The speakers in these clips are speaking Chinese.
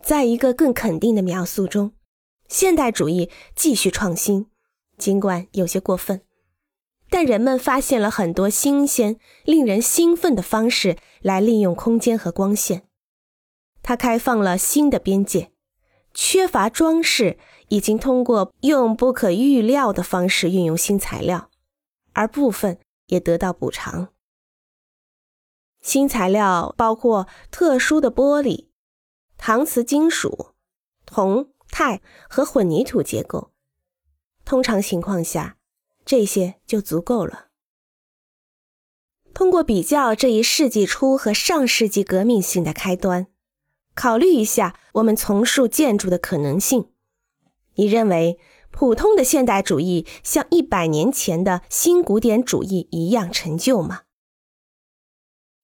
在一个更肯定的描述中，现代主义继续创新，尽管有些过分，但人们发现了很多新鲜、令人兴奋的方式来利用空间和光线。它开放了新的边界，缺乏装饰已经通过用不可预料的方式运用新材料，而部分也得到补偿。新材料包括特殊的玻璃。搪瓷金属、铜、钛和混凝土结构，通常情况下，这些就足够了。通过比较这一世纪初和上世纪革命性的开端，考虑一下我们重塑建筑的可能性，你认为普通的现代主义像一百年前的新古典主义一样陈旧吗？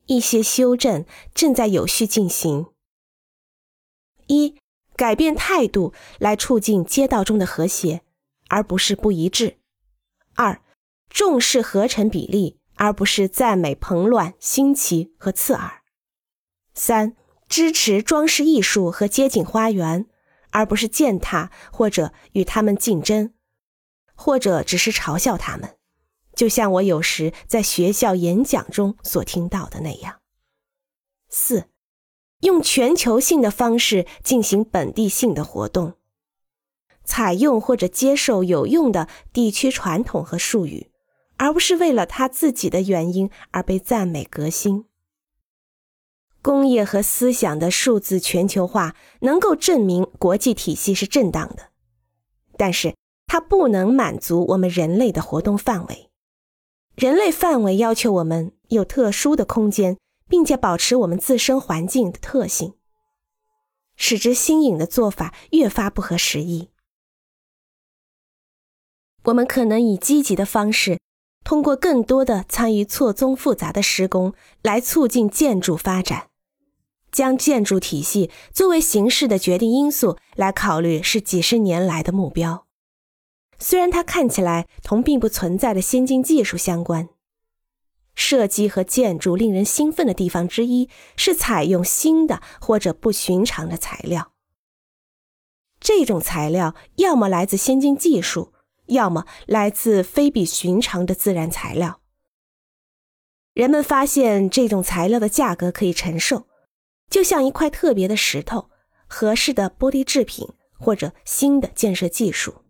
一些修正正在有序进行。一、改变态度来促进街道中的和谐，而不是不一致；二、重视合成比例，而不是赞美蓬乱、新奇和刺耳；三、支持装饰艺术和街景花园，而不是践踏或者与他们竞争，或者只是嘲笑他们，就像我有时在学校演讲中所听到的那样；四。用全球性的方式进行本地性的活动，采用或者接受有用的地区传统和术语，而不是为了他自己的原因而被赞美革新。工业和思想的数字全球化能够证明国际体系是正当的，但是它不能满足我们人类的活动范围。人类范围要求我们有特殊的空间。并且保持我们自身环境的特性，使之新颖的做法越发不合时宜。我们可能以积极的方式，通过更多的参与错综复杂的施工来促进建筑发展。将建筑体系作为形式的决定因素来考虑，是几十年来的目标。虽然它看起来同并不存在的先进技术相关。设计和建筑令人兴奋的地方之一是采用新的或者不寻常的材料。这种材料要么来自先进技术，要么来自非比寻常的自然材料。人们发现这种材料的价格可以承受，就像一块特别的石头、合适的玻璃制品或者新的建设技术。